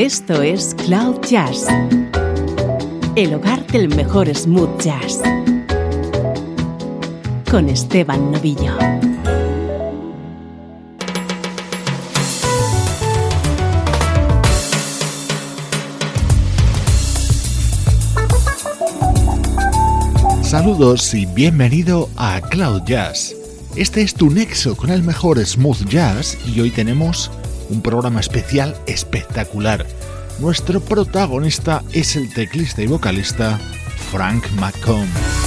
Esto es Cloud Jazz, el hogar del mejor smooth jazz, con Esteban Novillo. Saludos y bienvenido a Cloud Jazz. Este es tu nexo con el mejor smooth jazz y hoy tenemos un programa especial espectacular. Nuestro protagonista es el teclista y vocalista Frank McComb.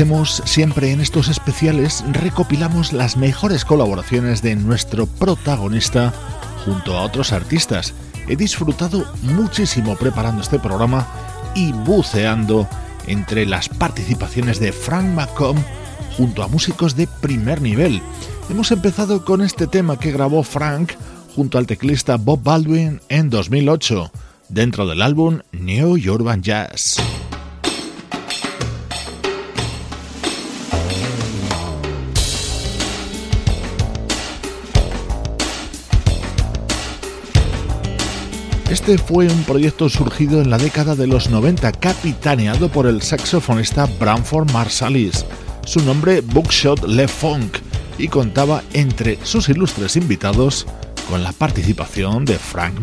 Hacemos siempre en estos especiales, recopilamos las mejores colaboraciones de nuestro protagonista junto a otros artistas. He disfrutado muchísimo preparando este programa y buceando entre las participaciones de Frank McComb junto a músicos de primer nivel. Hemos empezado con este tema que grabó Frank junto al teclista Bob Baldwin en 2008, dentro del álbum New Urban Jazz. Este fue un proyecto surgido en la década de los 90, capitaneado por el saxofonista Branford Marsalis, su nombre Bookshot Le Funk, y contaba entre sus ilustres invitados con la participación de Frank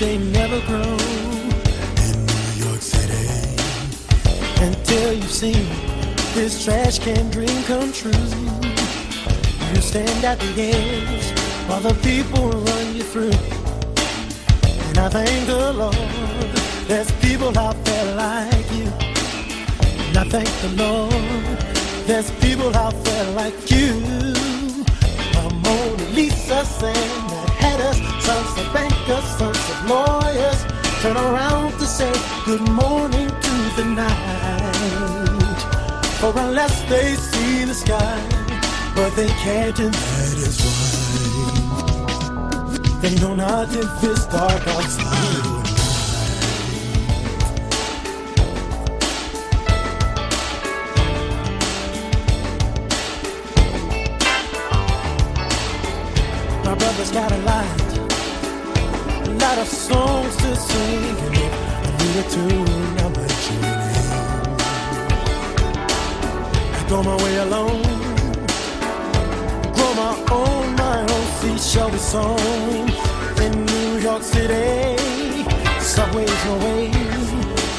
They never grow in New York City until you've seen this trash can dream come true. You stand at the edge while the people run you through. And I thank the Lord there's people out there like you. And I thank the Lord there's people out there like you. Mona Lisa saying us sons of bankers, sons of lawyers turn around to say good morning to the night. For unless they see the sky, but they can't, and that is why they know not if it's dark outside. My brother's got a light lot of songs to sing, I need a tune, I might tune in. I go my way alone, grow my own, my own seashell be sown in New York City. Subway's no way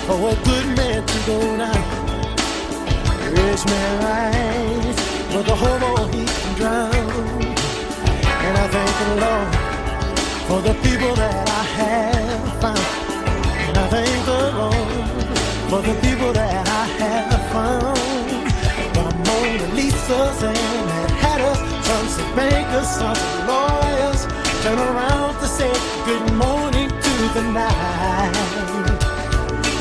for a good man to go now. Rich man rise, but the hobo he can drown, and I thank the Lord for the people that I have found. And I thank the Lord for the people that I have found. The Mona Lisa's and Mad Hatters, sons of bankers, sons of lawyers, turn around to say good morning to the night.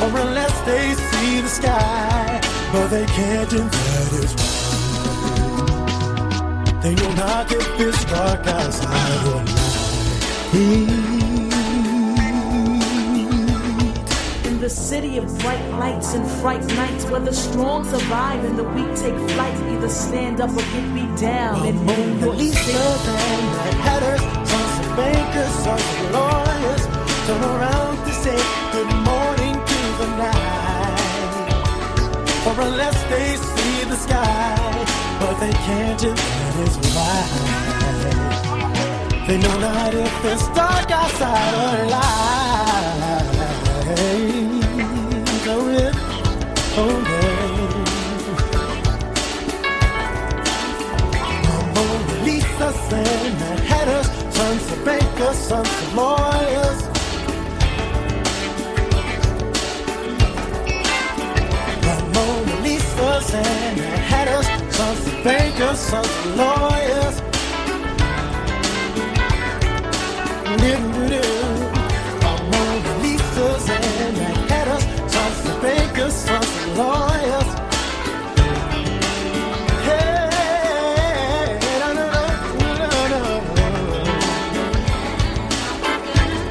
Or unless they see the sky, but they can't, and that why. They know not if it's dark outside or not. In the city of bright lights and fright nights, where the strong survive and the weak take flight, either stand up or get beat down. And moon your Easters and night hatters, sons of bankers, sons of lawyers, turn around to say good morning to the night. or unless they see the sky, but they can't, and that is why. They know not if it's dark outside or light. Oh, yeah. Oh, yeah. Mona Lisa and Mad Hatters, sons of bankers, sons of lawyers.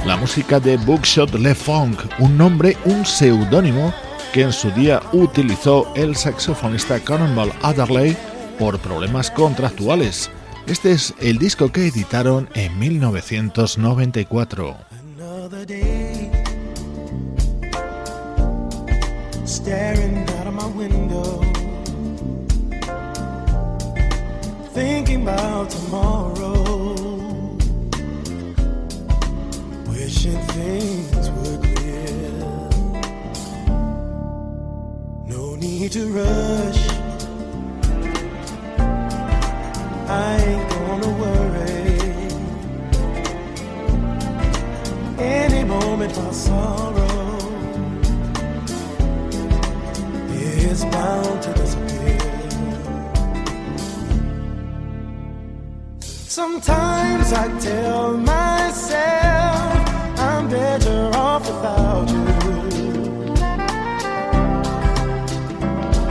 La música de Bookshot Le Funk, un nombre, un seudónimo que en su día utilizó el saxofonista Cannonball Adderley por problemas contractuales. Este es el disco que editaron en 1994. staring out of my window, thinking about tomorrow, wishing things were clear. No need to rush I ain't gonna worry. Any moment my sorrow is bound to disappear. Sometimes I tell myself I'm better off without you.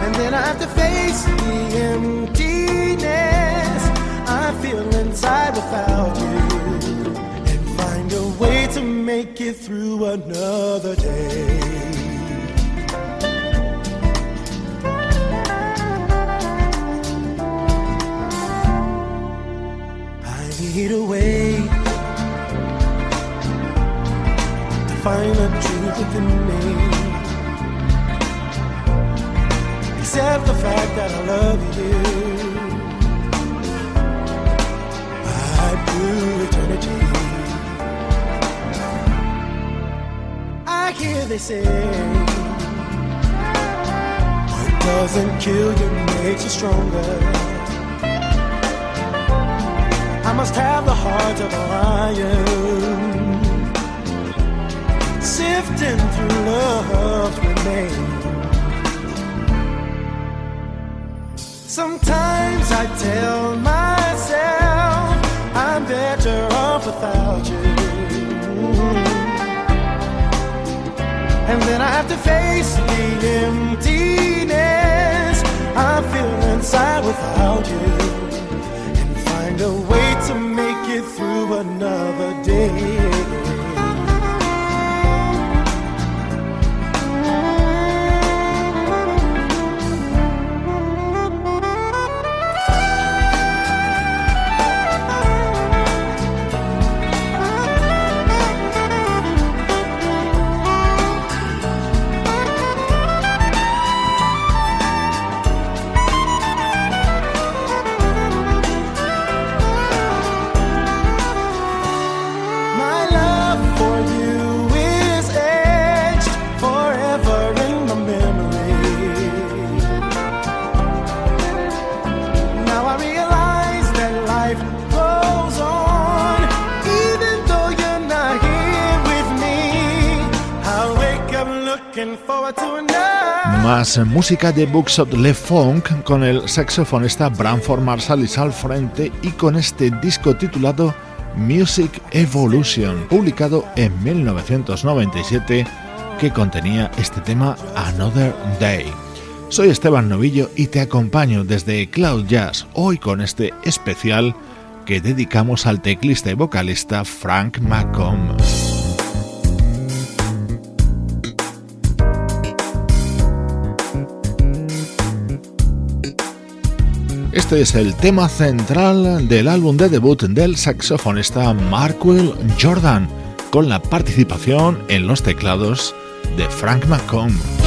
And then I have to face the end inside without you. And find a way to make it through another day. I need a way to find the truth within me. Except the fact that I love you. Eternity. I hear they say, what doesn't kill you makes you stronger. I must have the heart of a lion, sifting through love's remains. Sometimes I tell myself without you. And then I have to face the emptiness I feel inside without you. Más música de Buxot Le Funk con el saxofonista Branford Marsalis al frente y con este disco titulado Music Evolution, publicado en 1997, que contenía este tema Another Day. Soy Esteban Novillo y te acompaño desde Cloud Jazz, hoy con este especial que dedicamos al teclista y vocalista Frank McComb. Este es el tema central del álbum de debut del saxofonista Markwell Jordan, con la participación en los teclados de Frank McComb.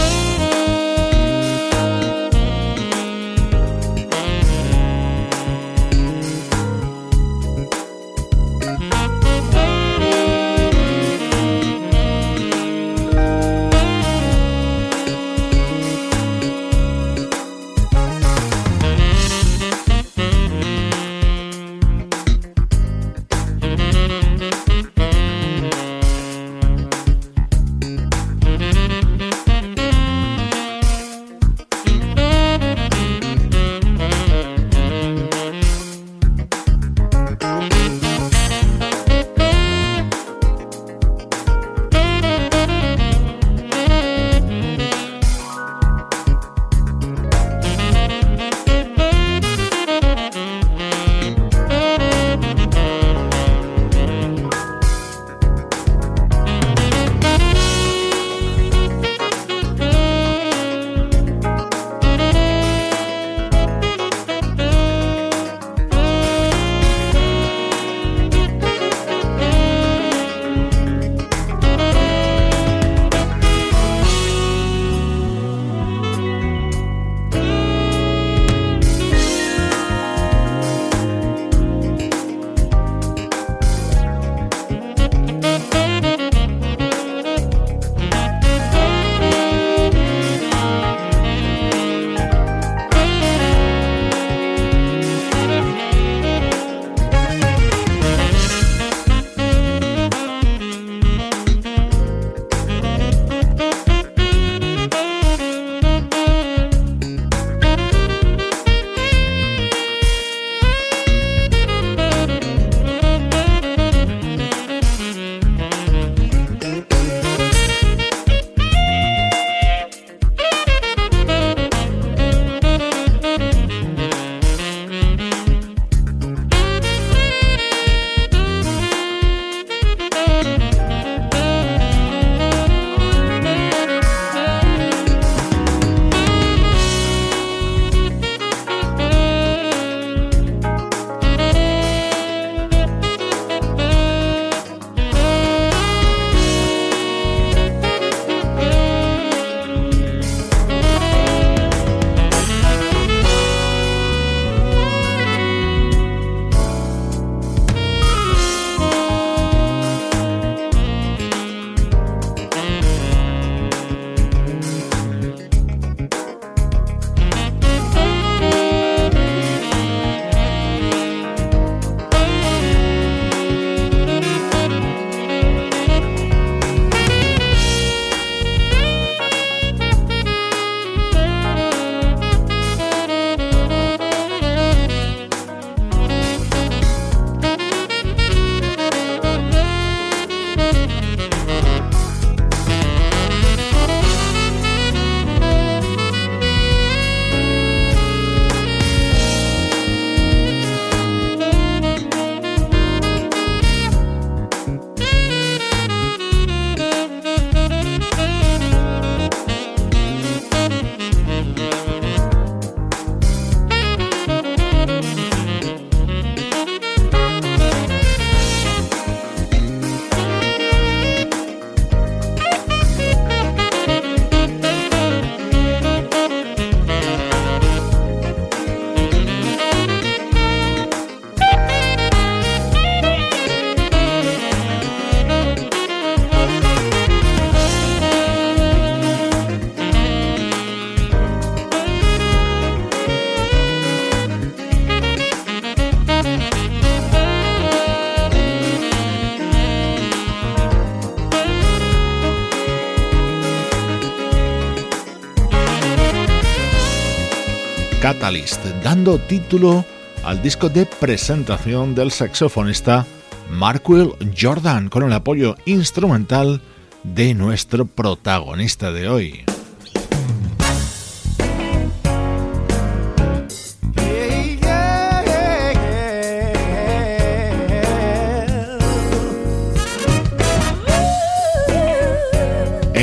Dando título al disco de presentación del saxofonista Markwell Jordan con el apoyo instrumental de nuestro protagonista de hoy.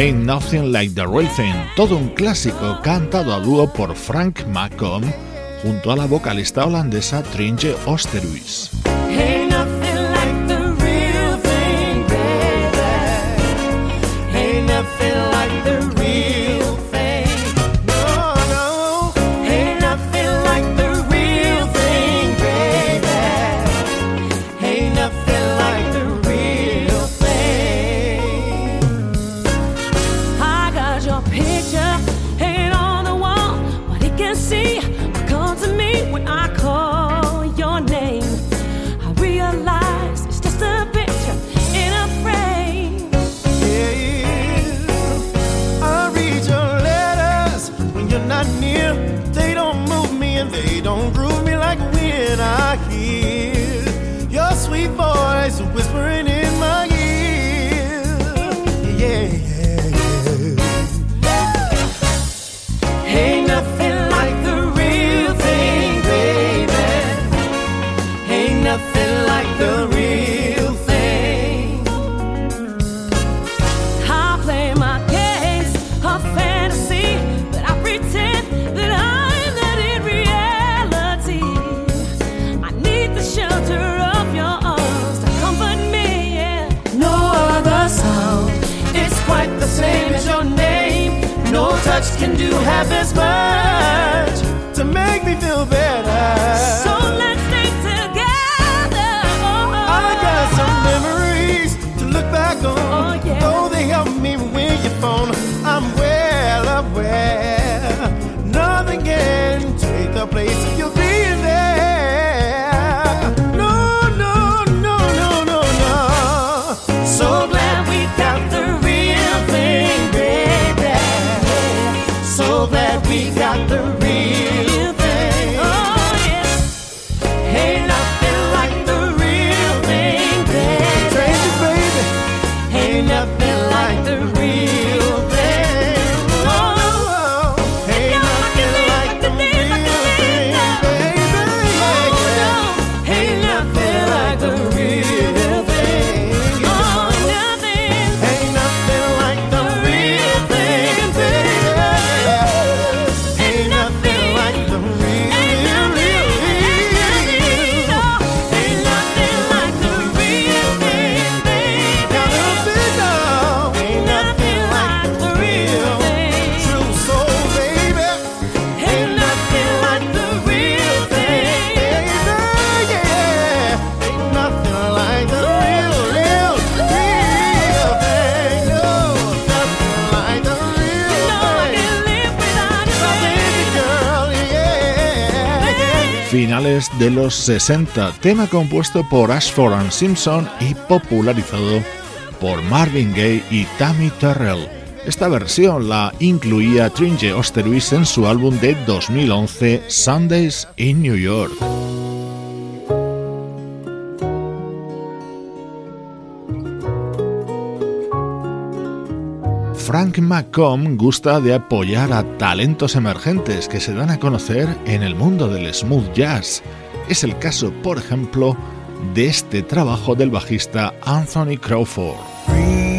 Ain't Nothing Like the Real Thing, todo un clásico cantado a dúo por Frank McComb junto a la vocalista holandesa Tringe Oosterhuis. This much to make me feel De los 60, tema compuesto por Ashford and Simpson y popularizado por Marvin Gaye y Tammy Terrell. Esta versión la incluía Tringe Oosterhuis en su álbum de 2011 Sundays in New York. Frank McComb gusta de apoyar a talentos emergentes que se dan a conocer en el mundo del smooth jazz. Es el caso, por ejemplo, de este trabajo del bajista Anthony Crawford.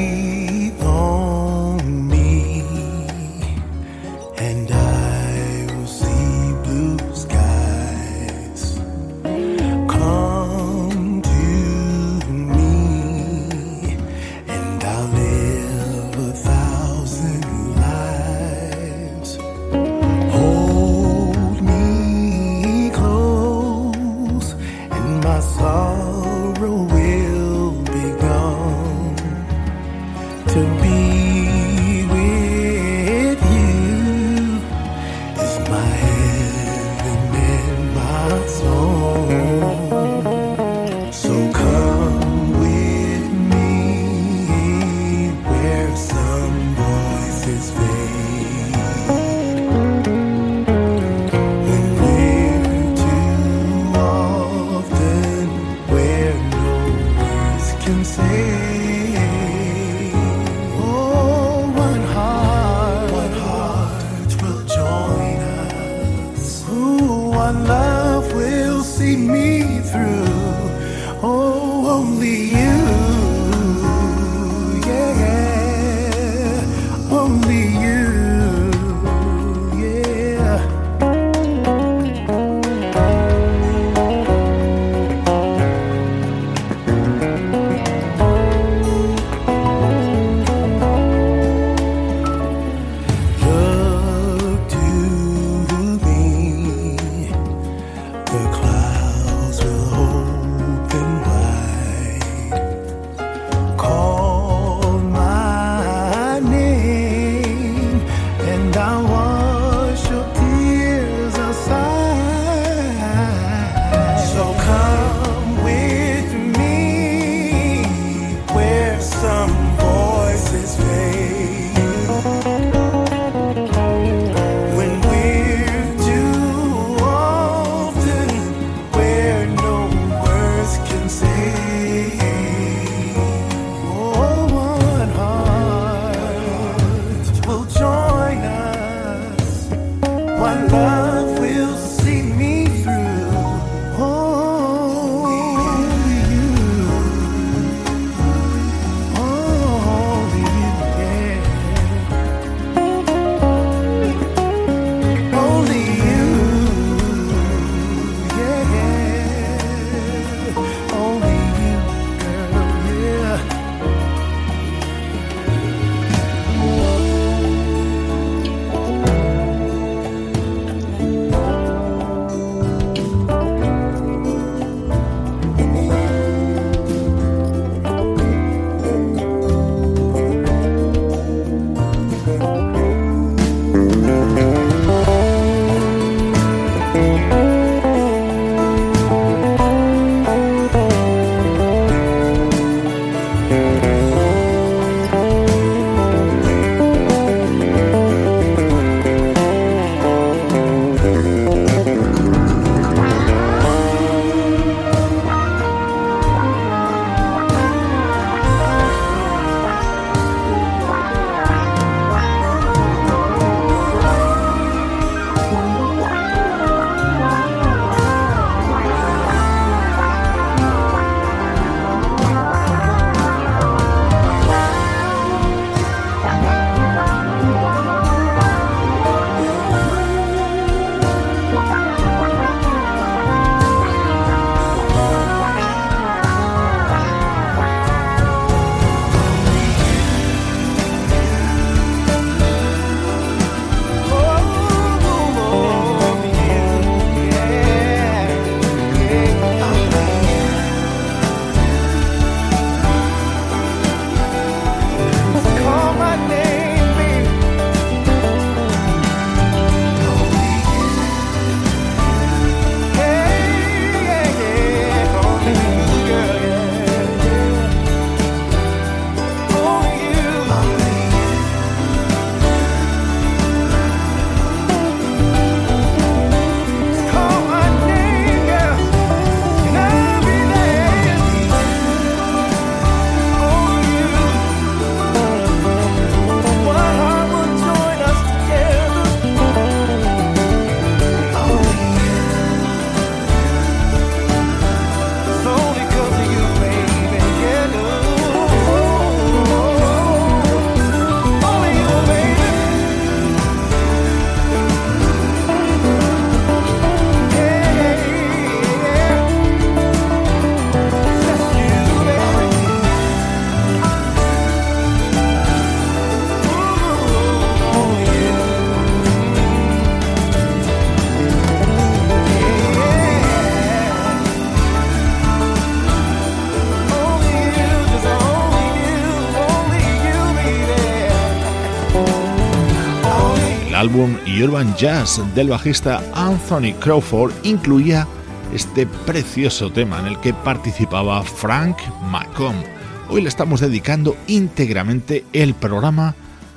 Álbum Urban Jazz del bajista Anthony Crawford incluía este precioso tema en el que participaba Frank McComb. Hoy le estamos dedicando íntegramente el programa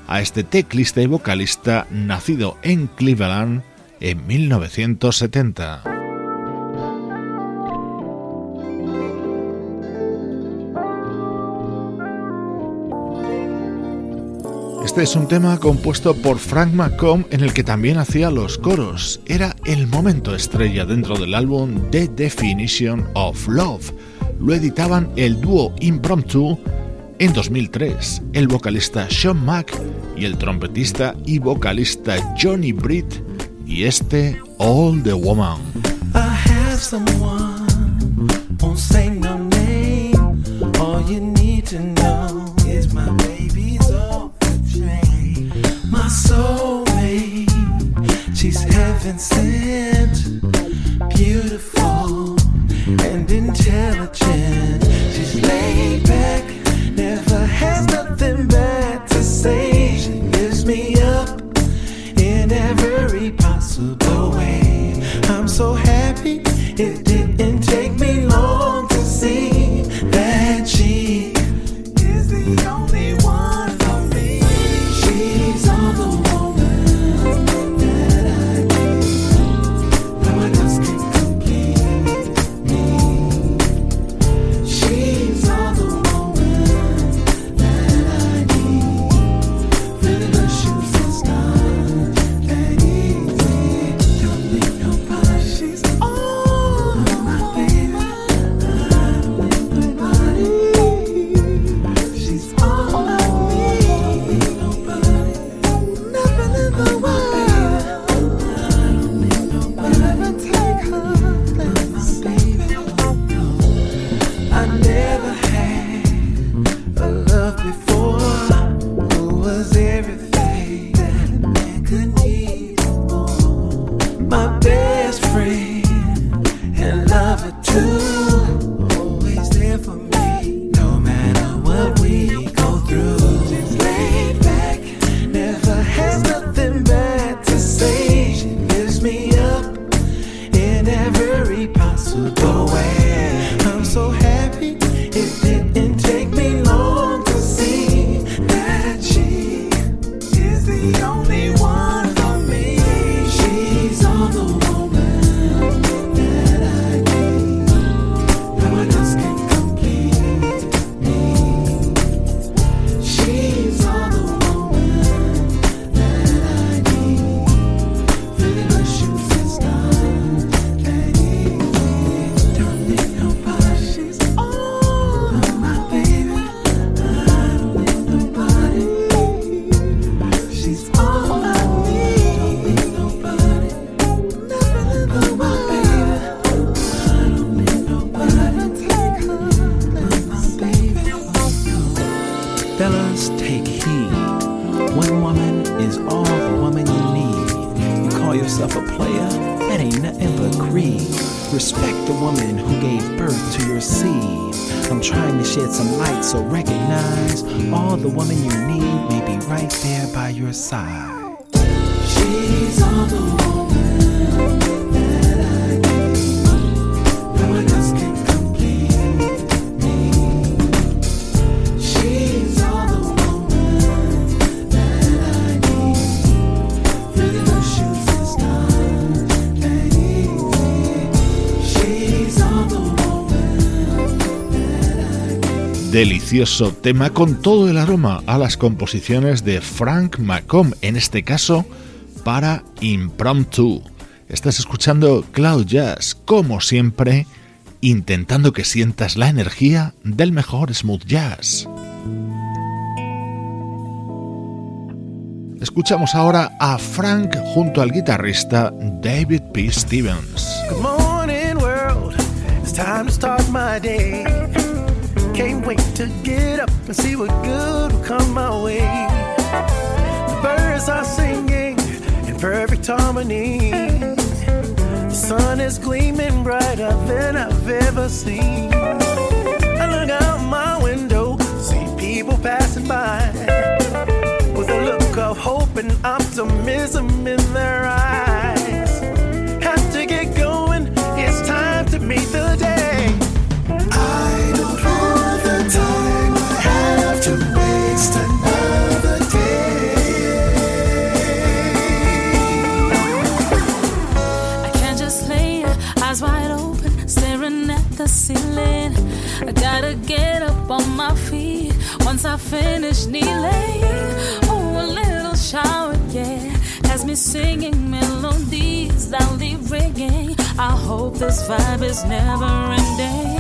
a este teclista y vocalista nacido en Cleveland en 1970. Este es un tema compuesto por Frank McComb en el que también hacía los coros. Era el momento estrella dentro del álbum The Definition of Love. Lo editaban el dúo Impromptu en 2003, el vocalista Sean Mack y el trompetista y vocalista Johnny Britt y este All the Woman. my soulmate. She's heaven sent, beautiful and intelligent. She's laid back, tema con todo el aroma a las composiciones de Frank McComb, en este caso para Impromptu. Estás escuchando Cloud Jazz, como siempre, intentando que sientas la energía del mejor smooth jazz. Escuchamos ahora a Frank junto al guitarrista David P. Stevens. Good morning world, it's time to start my. Can't wait to get up and see what good will come my way. The birds are singing in perfect harmony. The sun is gleaming brighter than I've ever seen. I look out my window, see people passing by with a look of hope and optimism optimism in their eyes. Once I finish kneeling. Oh, a little shower, yeah, has me singing melodies loudly ringing. I hope this vibe is never ending.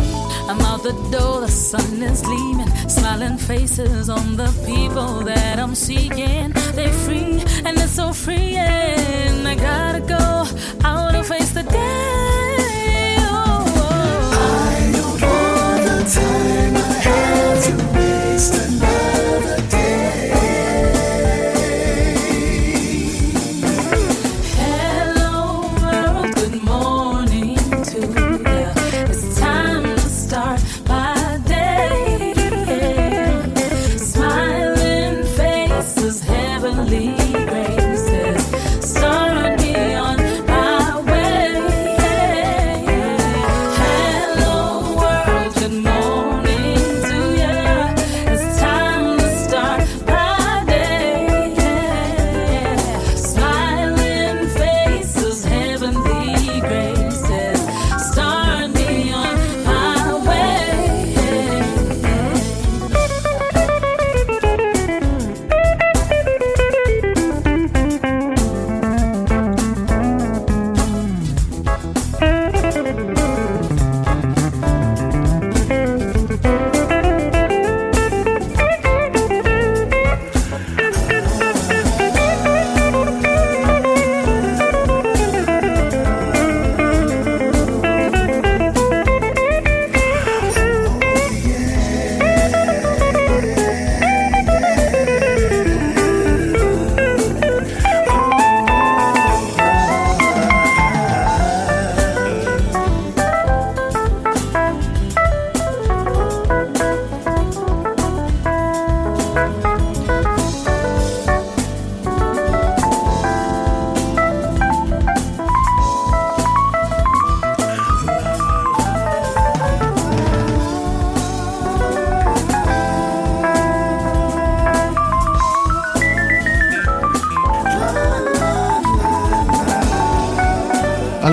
I'm out the door, the sun is gleaming, smiling faces on the people that I'm seeking. They're free and it's so freeing.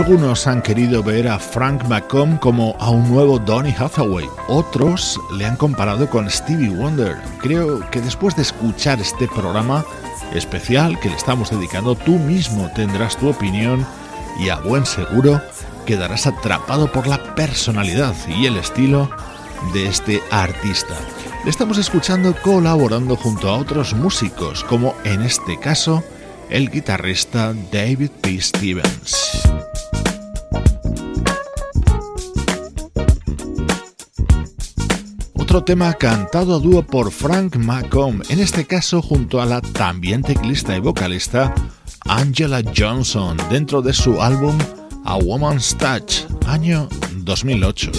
Algunos han querido ver a Frank McComb como a un nuevo Donny Hathaway, otros le han comparado con Stevie Wonder. Creo que después de escuchar este programa especial que le estamos dedicando, tú mismo tendrás tu opinión y a buen seguro quedarás atrapado por la personalidad y el estilo de este artista. Le estamos escuchando colaborando junto a otros músicos, como en este caso el guitarrista David P. Stevens. Otro tema cantado a dúo por Frank McComb, en este caso junto a la también teclista y vocalista Angela Johnson, dentro de su álbum A Woman's Touch, año 2008.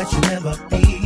That you never be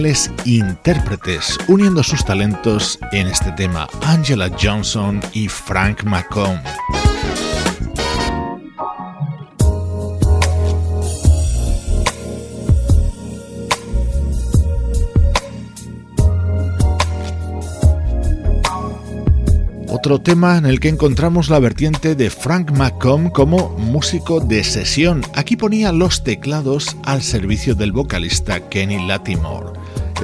geniales intérpretes uniendo sus talentos en este tema, Angela Johnson y Frank McComb. otro tema en el que encontramos la vertiente de Frank McComb como músico de sesión. Aquí ponía los teclados al servicio del vocalista Kenny Latimore.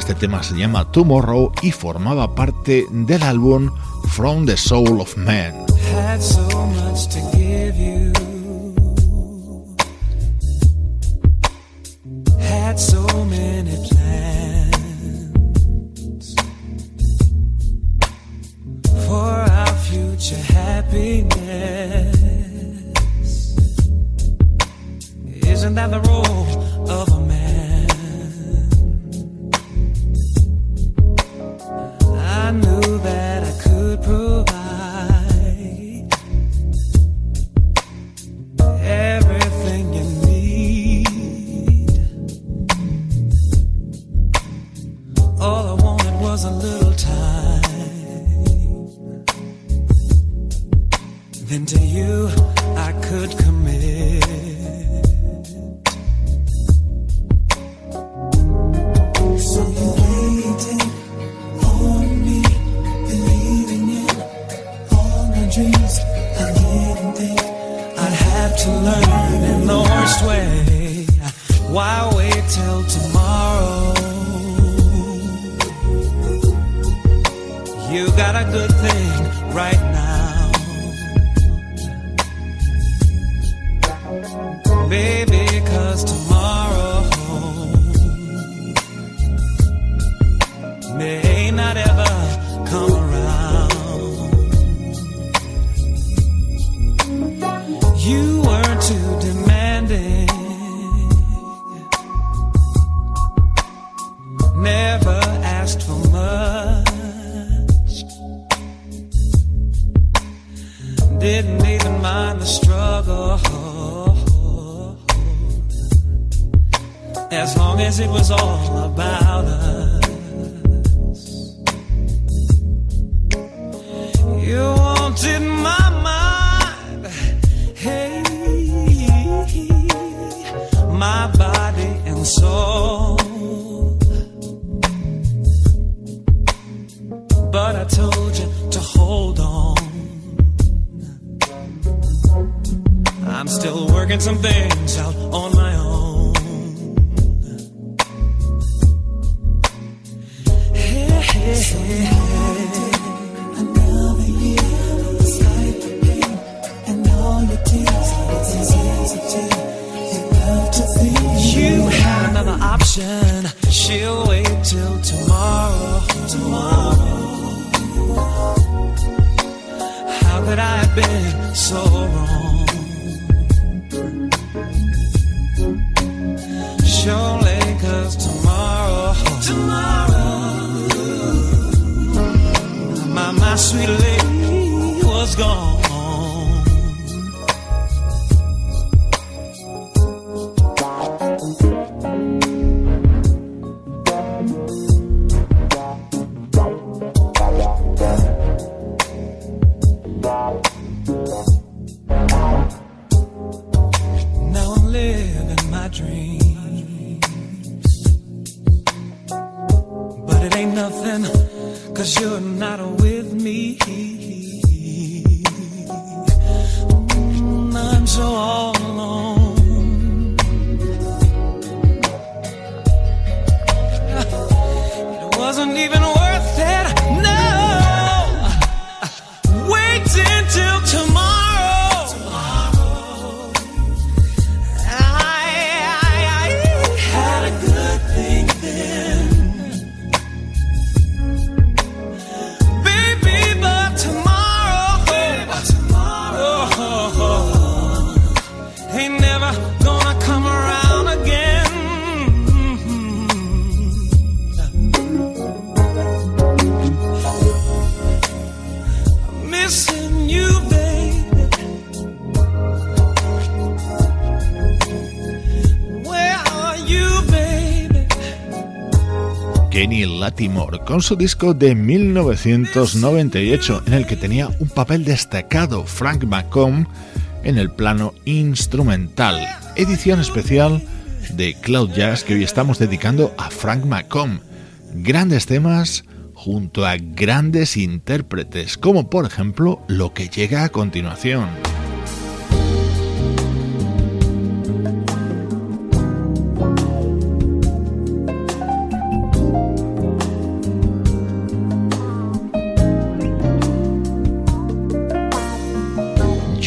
Este tema se llama Tomorrow y formaba parte del álbum From the Soul of Man. Con su disco de 1998 en el que tenía un papel destacado Frank McComb en el plano instrumental. Edición especial de Cloud Jazz que hoy estamos dedicando a Frank McComb. Grandes temas junto a grandes intérpretes, como por ejemplo lo que llega a continuación.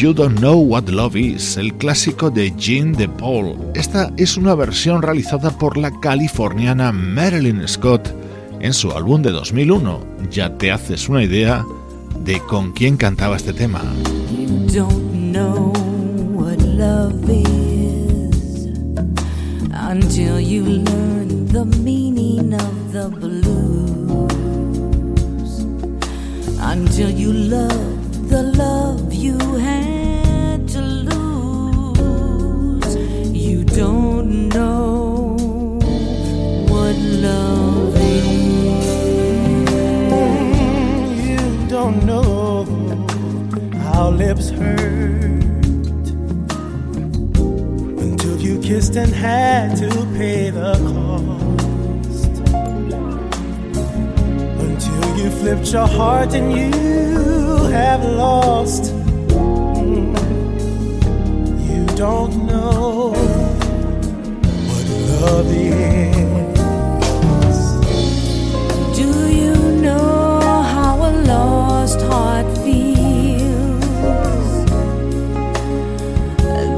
You Don't Know What Love Is, el clásico de Jean de Paul. Esta es una versión realizada por la californiana Marilyn Scott en su álbum de 2001. Ya te haces una idea de con quién cantaba este tema. You don't know what love is until you learn the meaning of the. Until you love the love you had don't know what love is. You don't know how lips hurt until you kissed and had to pay the cost. Until you flipped your heart and you have lost. You don't know love is. Do you know how a lost heart feels?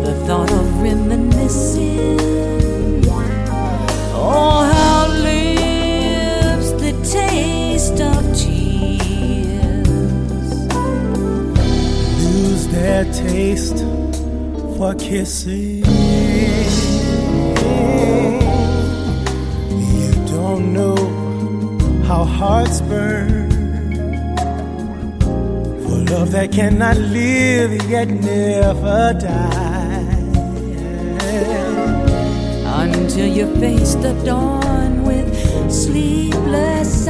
The thought of reminiscing. Oh, how lips the taste of tears. Lose their taste for kissing. How hearts burn for love that cannot live yet never die. Until you face the dawn with sleepless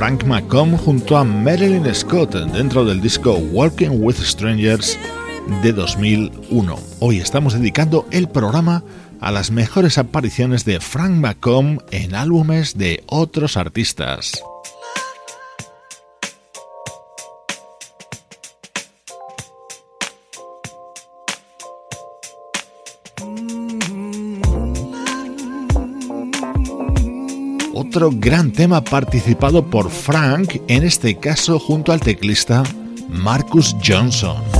Frank McComb junto a Marilyn Scott dentro del disco Walking with Strangers de 2001. Hoy estamos dedicando el programa a las mejores apariciones de Frank McComb en álbumes de otros artistas. otro gran tema participado por Frank, en este caso junto al teclista Marcus Johnson.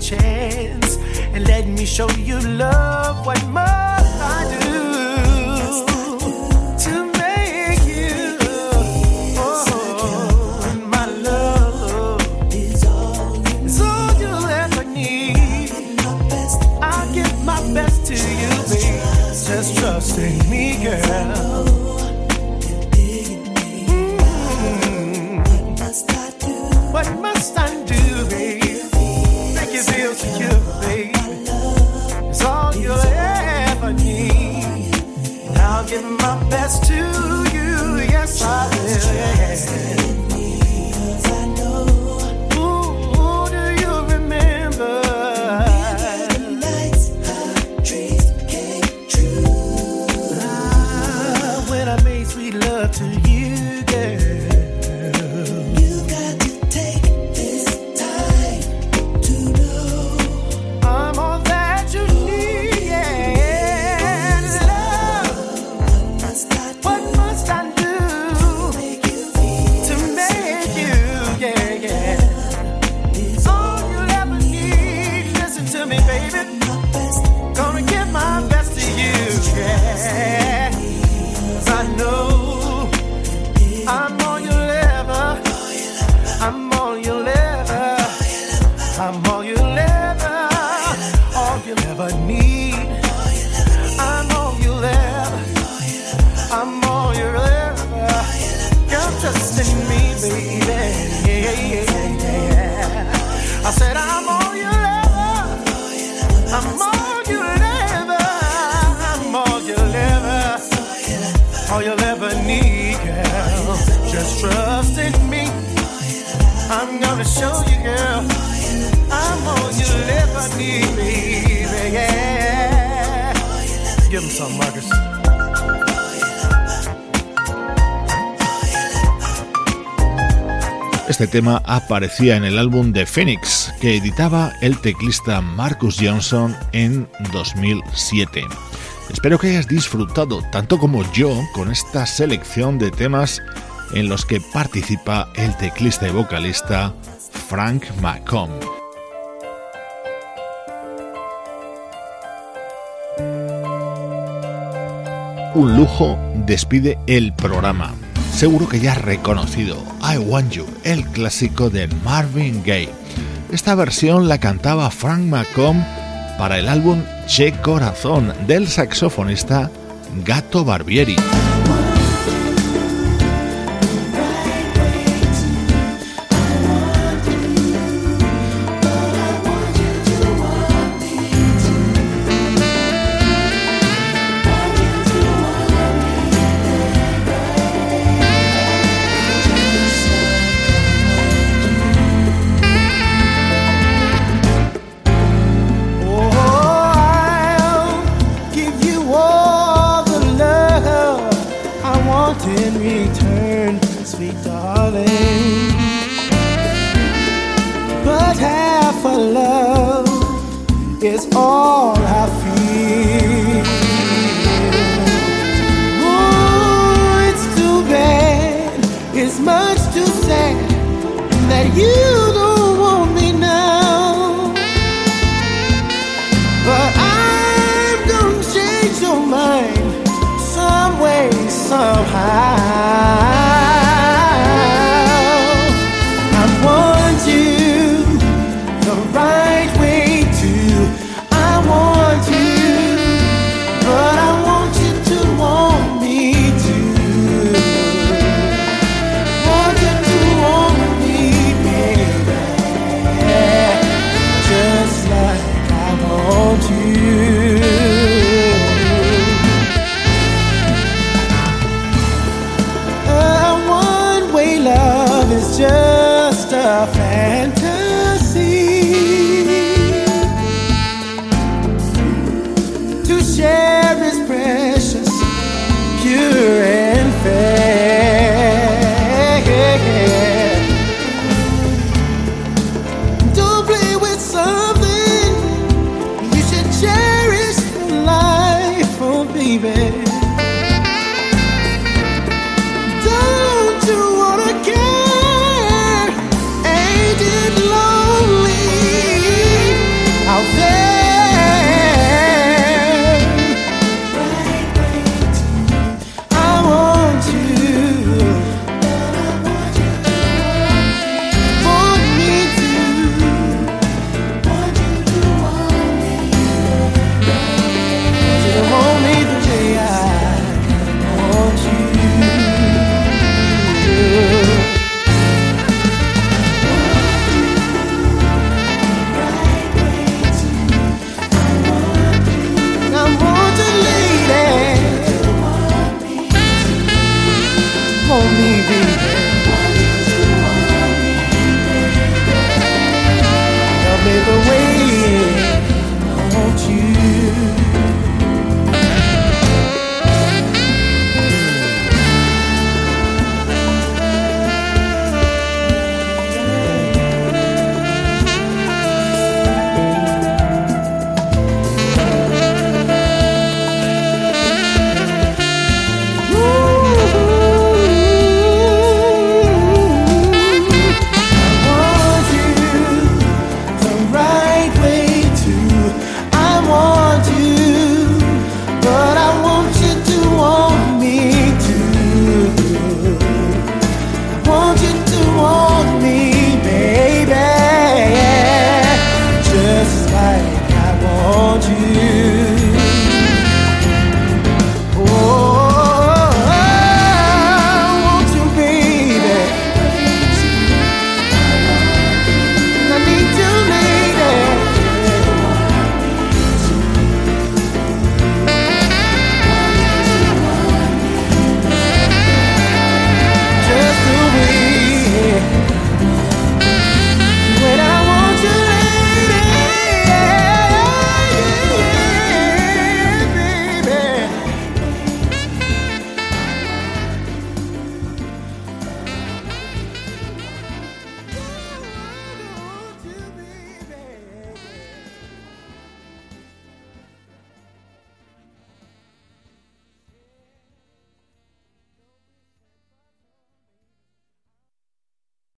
chance and let me show you love what must Just trust in me. I'm gonna show you, girl. I'm all you'll ever need, baby. Yeah. Give him some, Marcus. Este tema aparecía en el álbum de Phoenix que editaba el teclista Marcus Johnson en 2007. Espero que hayas disfrutado tanto como yo con esta selección de temas en los que participa el teclista y vocalista Frank McComb. Un lujo despide el programa. Seguro que ya has reconocido I Want You, el clásico de Marvin Gaye. Esta versión la cantaba Frank McComb para el álbum Che Corazón del saxofonista Gato Barbieri. be